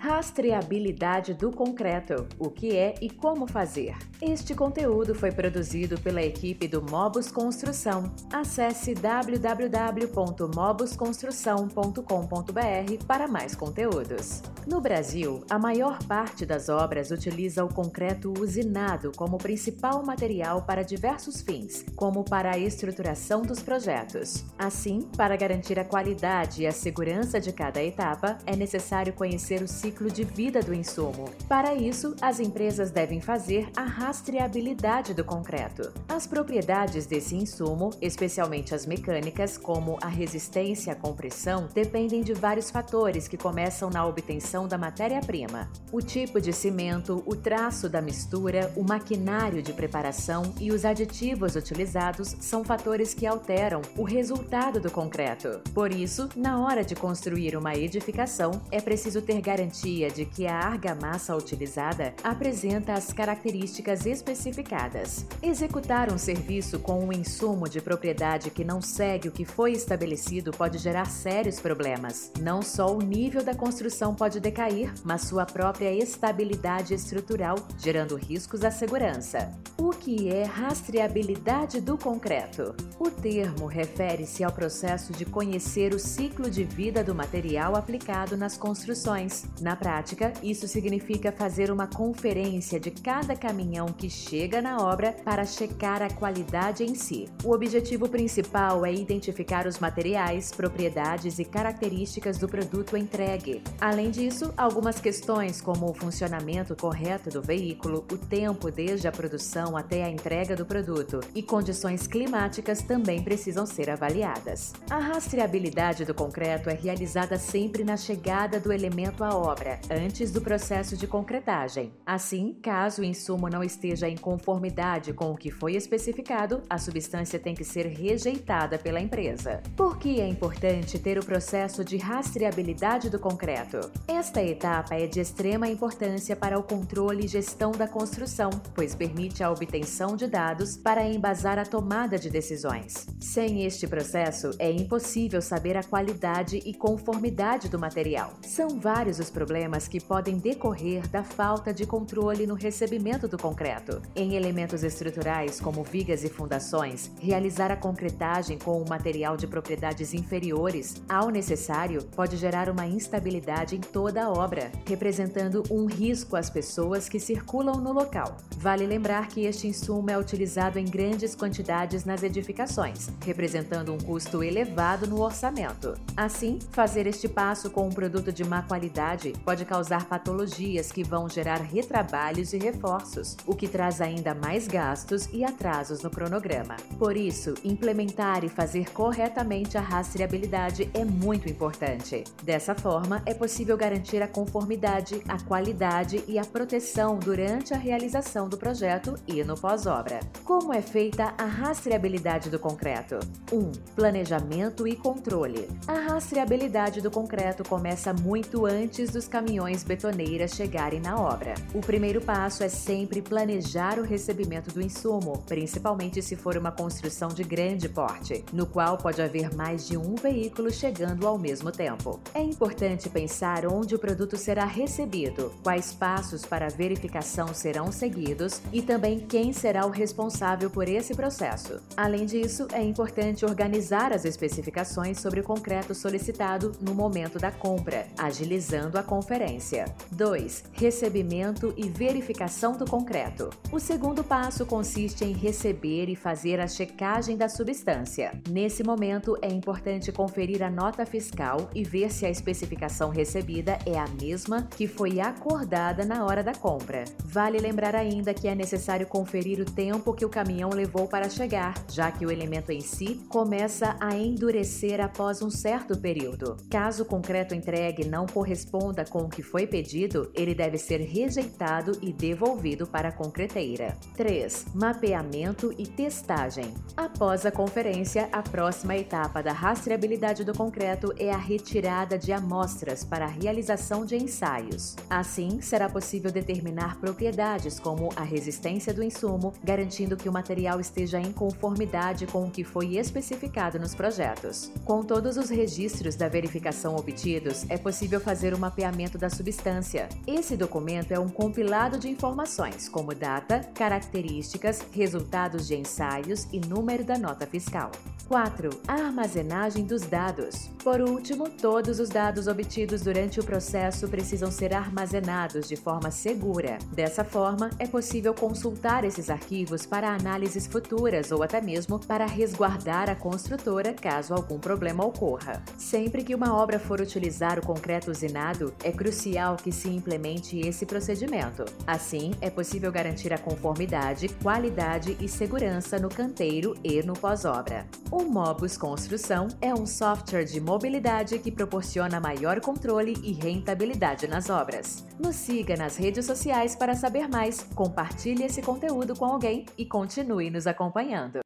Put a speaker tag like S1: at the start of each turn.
S1: Rastreabilidade do concreto: o que é e como fazer. Este conteúdo foi produzido pela equipe do Mobus Construção. Acesse www.mobusconstrução.com.br para mais conteúdos. No Brasil, a maior parte das obras utiliza o concreto usinado como principal material para diversos fins, como para a estruturação dos projetos. Assim, para garantir a qualidade e a segurança de cada etapa, é necessário conhecer o ciclo de vida do insumo. Para isso, as empresas devem fazer a rastreabilidade do concreto. As propriedades desse insumo, especialmente as mecânicas, como a resistência à compressão, dependem de vários fatores que começam na obtenção da matéria-prima. O tipo de cimento, o traço da mistura, o maquinário de preparação e os aditivos utilizados são fatores que alteram o resultado do concreto. Por isso, na hora de construir uma edificação, é preciso ter garantia de que a argamassa utilizada apresenta as características especificadas. Executar um serviço com um insumo de propriedade que não segue o que foi estabelecido pode gerar sérios problemas. Não só o nível da construção pode decair, mas sua própria estabilidade estrutural, gerando riscos à segurança. O que é rastreabilidade do concreto? O termo refere-se ao processo de conhecer o ciclo de vida do material aplicado nas construções. Na prática, isso significa fazer uma conferência de cada caminhão que chega na obra para checar a qualidade em si. O objetivo principal é identificar os materiais, propriedades e características do produto entregue. Além disso, algumas questões como o funcionamento correto do veículo, o tempo desde a produção até a entrega do produto e condições climáticas também precisam ser avaliadas. A rastreabilidade do concreto é realizada sempre na chegada do elemento à obra, antes do processo de concretagem. Assim, caso o insumo não esteja em conformidade com o que foi especificado, a substância tem que ser rejeitada pela empresa. Por que é importante ter o processo de rastreabilidade do concreto? Esta etapa é de extrema importância para o controle e gestão da construção, pois permite a obtenção de dados para embasar a tomada de decisões. Sem este processo, é impossível saber a qualidade e conformidade do material. São vários os problemas que podem decorrer da falta de controle no recebimento do concreto. Em elementos estruturais, como vigas e fundações, realizar a concretagem com um material de propriedades inferiores ao necessário pode gerar uma instabilidade em toda a obra, representando um risco às pessoas que circulam no local. Vale lembrar que este insumo é utilizado em grandes quantidades nas edificações, representando um custo elevado no orçamento. Assim, fazer este passo com um produto de má qualidade pode causar patologias que vão gerar retrabalhos e reforços, o que traz ainda mais gastos e atrasos no cronograma. Por isso, implementar e fazer corretamente a rastreabilidade é muito importante. Dessa forma, é possível garantir a conformidade, a qualidade e a proteção durante a realização do projeto e no pós-obra. Como é feita a rastreabilidade do concreto? 1. Um, planejamento e controle. A rastreabilidade do concreto começa muito antes dos caminhões betoneiras chegarem na obra. O primeiro passo é sempre planejar o recebimento do insumo, principalmente se for uma construção de grande porte, no qual pode haver mais de um veículo chegando ao mesmo tempo. É importante pensar onde o produto será recebido, quais passos para verificação serão seguidos e também quem será o responsável por esse processo. Além disso, é importante organizar as especificações sobre o concreto solicitado no momento da compra, agilizando a conferência. 2. Recebimento e verificação do concreto. O segundo passo consiste em receber e fazer a checagem da substância. Nesse momento, é importante conferir a nota fiscal e ver se a especificação recebida é a mesma que foi acordada na hora da compra. Vale lembrar ainda que é necessário conferir o tempo que o caminhão levou para chegar, já que o elemento em si começa a endurecer após um certo período. Caso o concreto entregue não corresponda com o que foi pedido, ele deve ser rejeitado e devolvido para a concreteira. 3. Mapeamento e testagem. Após a conferência, a próxima etapa da rastreabilidade do concreto é a retirada de amostras para a realização de ensaios. Assim, será possível determinar propriedades como a resistência do insumo, garantindo que o material esteja em conformidade com o que foi especificado nos projetos. Com todos os registros da verificação obtidos, é possível fazer o mapeamento licenciamento da substância. Esse documento é um compilado de informações, como data, características, resultados de ensaios e número da nota fiscal. 4. A armazenagem dos dados. Por último, todos os dados obtidos durante o processo precisam ser armazenados de forma segura. Dessa forma, é possível consultar esses arquivos para análises futuras ou até mesmo para resguardar a construtora caso algum problema ocorra. Sempre que uma obra for utilizar o concreto usinado, é crucial que se implemente esse procedimento. Assim, é possível garantir a conformidade, qualidade e segurança no canteiro e no pós-obra. O Mobus Construção é um software de mobilidade que proporciona maior controle e rentabilidade nas obras. Nos siga nas redes sociais para saber mais, compartilhe esse conteúdo com alguém e continue nos acompanhando.